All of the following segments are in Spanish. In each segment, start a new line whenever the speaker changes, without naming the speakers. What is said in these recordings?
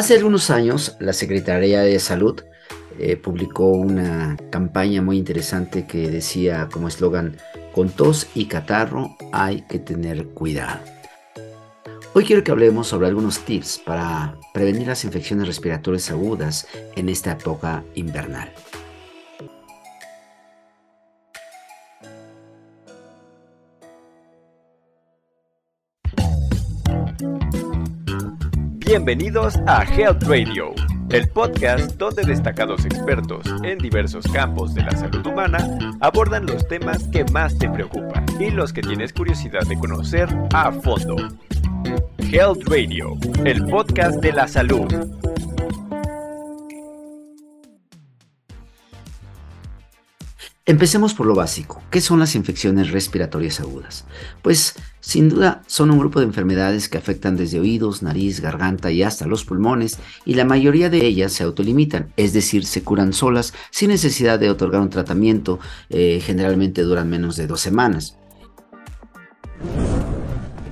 Hace algunos años, la Secretaría de Salud eh, publicó una campaña muy interesante que decía como eslogan, con tos y catarro hay que tener cuidado. Hoy quiero que hablemos sobre algunos tips para prevenir las infecciones respiratorias agudas en esta época invernal.
Bienvenidos a Health Radio, el podcast donde destacados expertos en diversos campos de la salud humana abordan los temas que más te preocupan y los que tienes curiosidad de conocer a fondo. Health Radio, el podcast de la salud.
Empecemos por lo básico. ¿Qué son las infecciones respiratorias agudas? Pues sin duda son un grupo de enfermedades que afectan desde oídos, nariz, garganta y hasta los pulmones y la mayoría de ellas se autolimitan, es decir, se curan solas sin necesidad de otorgar un tratamiento, eh, generalmente duran menos de dos semanas.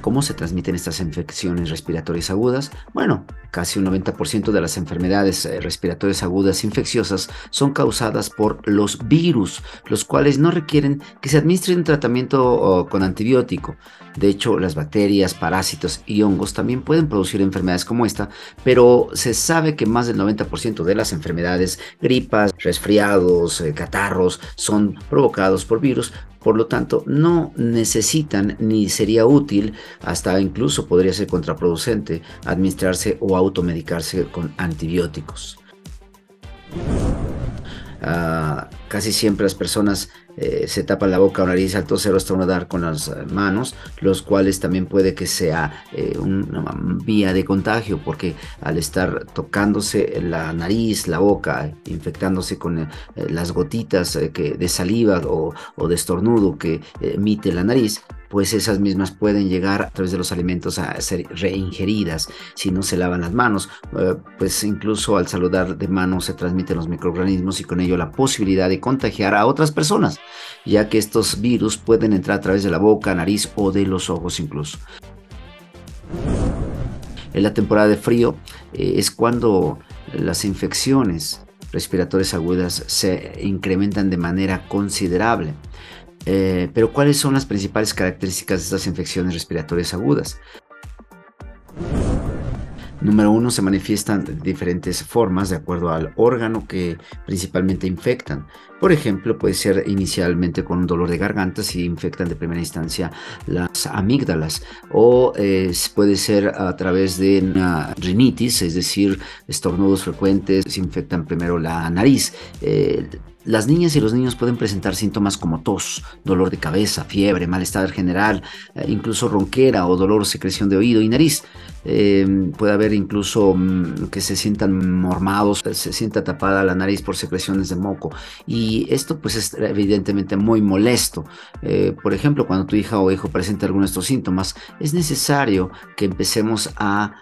¿Cómo se transmiten estas infecciones respiratorias agudas? Bueno, casi un 90% de las enfermedades eh, respiratorias agudas infecciosas son causadas por los virus, los cuales no requieren que se administre un tratamiento con antibiótico. De hecho, las bacterias, parásitos y hongos también pueden producir enfermedades como esta, pero se sabe que más del 90% de las enfermedades, gripas, resfriados, eh, catarros, son provocados por virus, por lo tanto, no necesitan ni sería útil, hasta incluso podría ser contraproducente, administrarse o automedicarse con antibióticos. Ah, casi siempre las personas eh, se tapan la boca o nariz al toser o estornudar con las eh, manos, los cuales también puede que sea eh, una vía de contagio, porque al estar tocándose la nariz, la boca, infectándose con las gotitas de saliva o, o de estornudo que emite la nariz, pues esas mismas pueden llegar a través de los alimentos a ser reingeridas si no se lavan las manos. Eh, pues incluso al saludar de manos se transmiten los microorganismos y con ello la posibilidad de contagiar a otras personas, ya que estos virus pueden entrar a través de la boca, nariz o de los ojos incluso. En la temporada de frío eh, es cuando las infecciones respiratorias agudas se incrementan de manera considerable. Eh, pero ¿cuáles son las principales características de estas infecciones respiratorias agudas? Número uno, se manifiestan de diferentes formas de acuerdo al órgano que principalmente infectan. Por ejemplo, puede ser inicialmente con un dolor de garganta si infectan de primera instancia las amígdalas o puede ser a través de una rinitis, es decir, estornudos frecuentes, si infectan primero la nariz. Eh, las niñas y los niños pueden presentar síntomas como tos, dolor de cabeza, fiebre, malestar general, eh, incluso ronquera o dolor secreción de oído y nariz. Em, puede haber incluso mm, que se sientan mormados, se sienta tapada la nariz por secreciones de moco. Y esto pues es evidentemente muy molesto. Eh, por ejemplo, cuando tu hija o hijo presenta alguno de estos síntomas, es necesario que empecemos a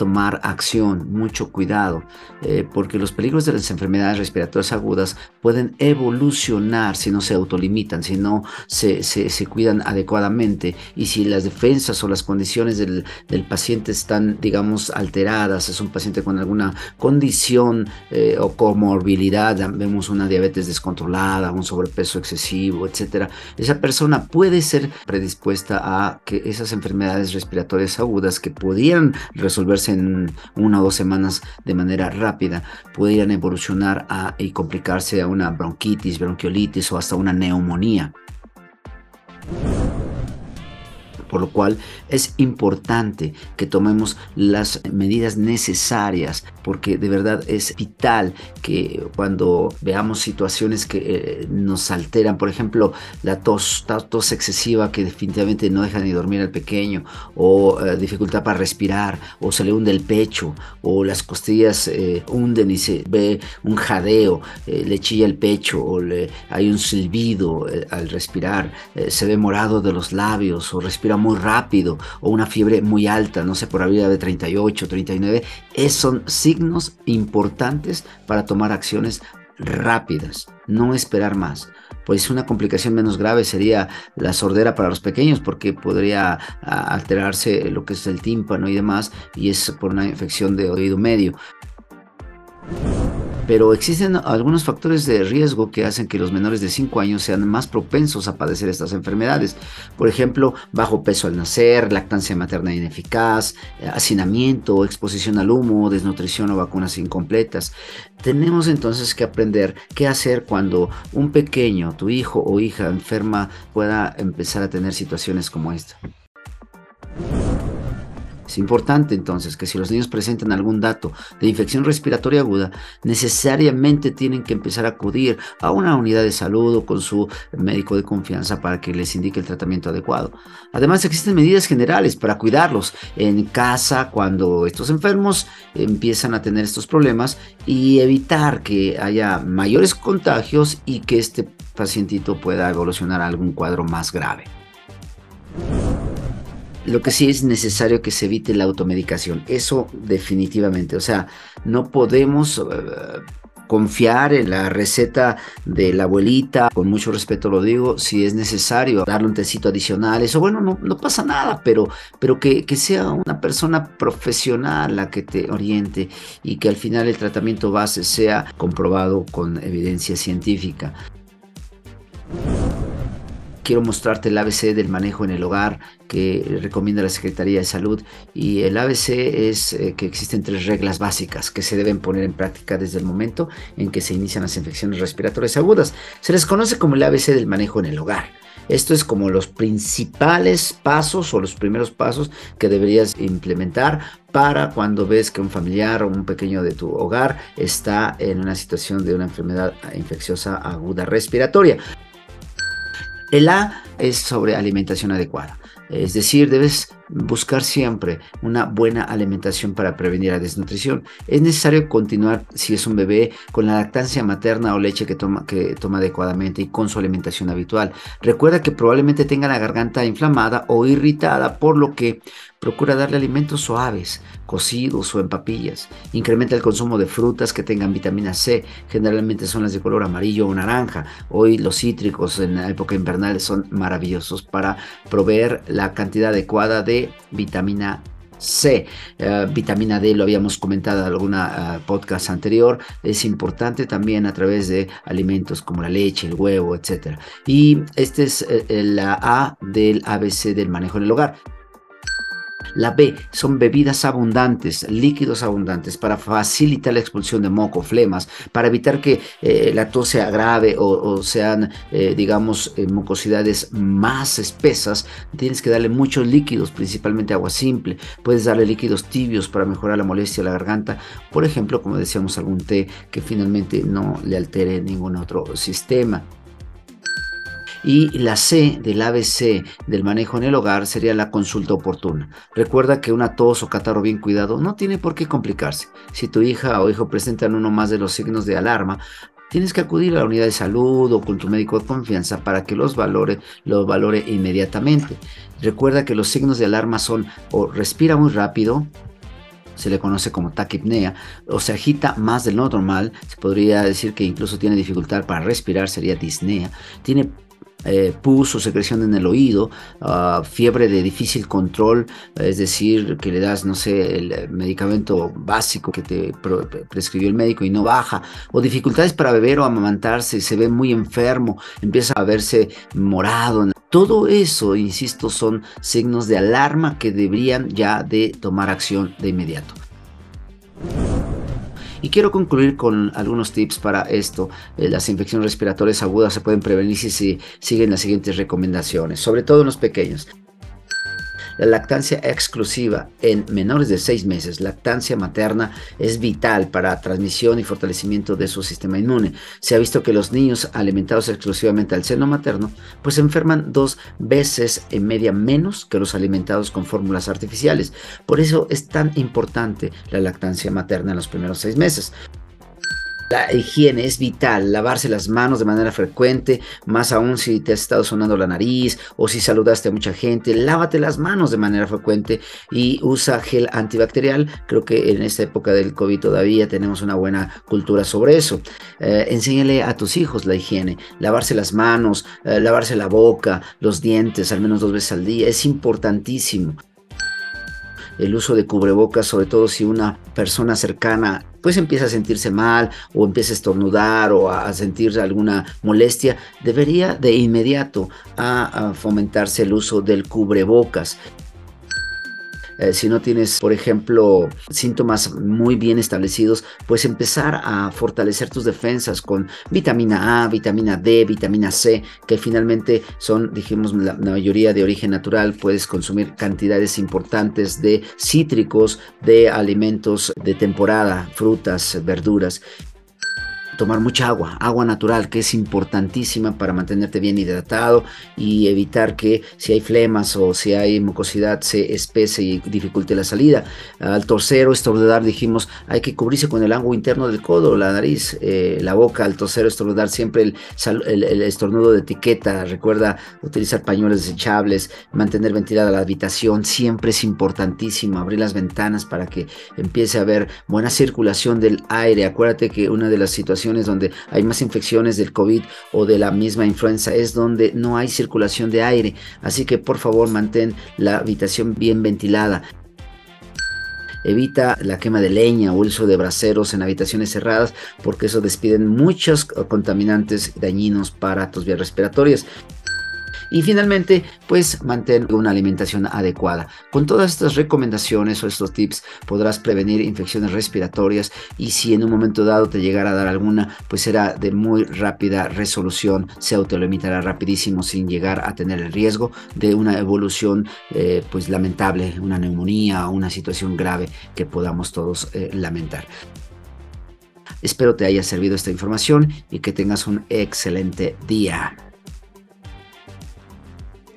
tomar acción, mucho cuidado, eh, porque los peligros de las enfermedades respiratorias agudas pueden evolucionar si no se autolimitan, si no se, se, cuidan adecuadamente y si las defensas o las condiciones del, del, paciente están, digamos, alteradas, es un paciente con alguna condición eh, o comorbilidad, vemos una diabetes descontrolada, un sobrepeso excesivo, etcétera, esa persona puede ser predispuesta a que esas enfermedades respiratorias agudas que pudieran resolverse en una o dos semanas de manera rápida pudieran evolucionar a, y complicarse a una bronquitis, bronquiolitis o hasta una neumonía por lo cual es importante que tomemos las medidas necesarias porque de verdad es vital que cuando veamos situaciones que eh, nos alteran, por ejemplo, la tos, tos excesiva que definitivamente no deja ni dormir al pequeño o eh, dificultad para respirar o se le hunde el pecho o las costillas eh, hunden y se ve un jadeo, le chilla el pecho o le, hay un silbido al respirar, se ve morado de los labios o respira muy rápido o una fiebre muy alta, no sé, por arriba de 38, 39, es, son signos importantes para tomar acciones rápidas, no esperar más. pues una complicación menos grave sería la sordera para los pequeños porque podría alterarse lo que es el tímpano y demás y es por una infección de oído medio pero existen algunos factores de riesgo que hacen que los menores de 5 años sean más propensos a padecer estas enfermedades. Por ejemplo, bajo peso al nacer, lactancia materna ineficaz, hacinamiento, exposición al humo, desnutrición o vacunas incompletas. Tenemos entonces que aprender qué hacer cuando un pequeño, tu hijo o hija enferma, pueda empezar a tener situaciones como esta. Es importante entonces que si los niños presentan algún dato de infección respiratoria aguda, necesariamente tienen que empezar a acudir a una unidad de salud o con su médico de confianza para que les indique el tratamiento adecuado. Además, existen medidas generales para cuidarlos en casa cuando estos enfermos empiezan a tener estos problemas y evitar que haya mayores contagios y que este pacientito pueda evolucionar a algún cuadro más grave. Lo que sí es necesario que se evite la automedicación. Eso definitivamente. O sea, no podemos eh, confiar en la receta de la abuelita. Con mucho respeto lo digo. Si es necesario darle un tecito adicional, eso bueno, no, pasa nada. Pero, pero que sea una persona profesional la que te oriente y que al final el tratamiento base sea comprobado con evidencia científica quiero mostrarte el ABC del manejo en el hogar que recomienda la Secretaría de Salud y el ABC es eh, que existen tres reglas básicas que se deben poner en práctica desde el momento en que se inician las infecciones respiratorias agudas. Se les conoce como el ABC del manejo en el hogar. Esto es como los principales pasos o los primeros pasos que deberías implementar para cuando ves que un familiar o un pequeño de tu hogar está en una situación de una enfermedad infecciosa aguda respiratoria. El A es sobre alimentación adecuada. Es decir, debes buscar siempre una buena alimentación para prevenir la desnutrición. Es necesario continuar, si es un bebé, con la lactancia materna o leche que toma, que toma adecuadamente y con su alimentación habitual. Recuerda que probablemente tenga la garganta inflamada o irritada, por lo que Procura darle alimentos suaves, cocidos o en papillas. Incrementa el consumo de frutas que tengan vitamina C. Generalmente son las de color amarillo o naranja. Hoy los cítricos en la época invernal son maravillosos para proveer la cantidad adecuada de vitamina C. Eh, vitamina D lo habíamos comentado en alguna eh, podcast anterior. Es importante también a través de alimentos como la leche, el huevo, etc. Y esta es eh, la A del ABC del manejo en el hogar. La B son bebidas abundantes, líquidos abundantes para facilitar la expulsión de moco, flemas, para evitar que eh, la tos sea grave o, sean, eh, digamos, eh, mucosidades más espesas. Tienes que darle muchos líquidos, principalmente agua simple. Puedes darle líquidos tibios para mejorar la molestia de la garganta. Por ejemplo, como decíamos, algún té que finalmente no le altere ningún otro sistema. Y la C del ABC del manejo en el hogar sería la consulta oportuna. Recuerda que una tos o catarro bien cuidado no tiene por qué complicarse. Si tu hija o hijo presentan uno más de los signos de alarma, tienes que acudir a la unidad de salud o con tu médico de confianza para que los valore, los valore inmediatamente. Recuerda que los signos de alarma son o respira muy rápido, se le conoce como taquipnea, o se agita más de lo normal, se podría decir que incluso tiene dificultad para respirar, sería disnea, tiene eh, pus o secreción en el oído, ah, fiebre de difícil control, es decir, que le das, no sé, el medicamento básico que te prescribió el médico y no baja, o dificultades para beber o amamantarse, se ve muy enfermo, empieza a verse morado. Todo eso, insisto, son signos de alarma que deberían ya de tomar acción de inmediato. Y quiero concluir con algunos tips para esto. Eh, las infecciones respiratorias agudas se pueden prevenir si siguen las siguientes recomendaciones, sobre todo en los pequeños. La lactancia exclusiva en menores de 6 meses, lactancia materna, es vital para transmisión y fortalecimiento de su sistema inmune. Se ha visto que los niños alimentados exclusivamente al seno materno, pues enferman dos veces en media menos que los alimentados con fórmulas artificiales. Por eso es tan importante la lactancia materna en los primeros seis meses. La higiene es vital, lavarse las manos de manera frecuente, más aún si te has estado sonando la nariz o si saludaste a mucha gente, lávate las manos de manera frecuente y usa gel antibacterial. Creo que en esta época del COVID todavía tenemos una buena cultura sobre eso. Eh, enséñale a tus hijos la higiene, lavarse las manos, eh, lavarse la boca, los dientes al menos dos veces al día, es importantísimo el uso de cubrebocas, sobre todo si una persona cercana pues empieza a sentirse mal o empieza a estornudar o a sentir alguna molestia, debería de inmediato a, fomentarse el uso del cubrebocas. Eh, si no tienes, por ejemplo, síntomas muy bien establecidos, pues empezar a fortalecer tus defensas con vitamina A, vitamina D, vitamina C, que finalmente son, dijimos, la, la mayoría de origen natural. Puedes consumir cantidades importantes de cítricos, de alimentos de temporada, frutas, verduras tomar mucha agua, agua natural, que es importantísima para mantenerte bien hidratado y evitar que si hay flemas o si hay mucosidad se espese y dificulte la salida. Al toser o estornudar dijimos hay que cubrirse con el ángulo interno del codo, la nariz, eh, la boca, al toser o estornudar siempre el, el, estornudo de etiqueta, recuerda utilizar pañuelos desechables, mantener ventilada la habitación, siempre es importantísimo abrir las ventanas para que empiece a haber buena circulación del aire. Acuérdate que una de las situaciones donde hay más infecciones del COVID o de la misma influenza es donde no hay circulación de aire. Así que por favor mantén la habitación bien ventilada. Evita la quema de leña o uso de braseros en habitaciones cerradas porque eso despiden muchos contaminantes dañinos para tus vías respiratorias. Y finalmente, pues mantén una alimentación adecuada. Con todas estas recomendaciones o estos tips podrás prevenir infecciones respiratorias y si en un momento dado te llegara a dar alguna, pues será de muy rápida resolución, se autolimitará rapidísimo sin llegar a tener el riesgo de una evolución eh, pues lamentable, una neumonía o una situación grave que podamos todos eh, lamentar. Espero te haya servido esta información y que tengas un excelente día.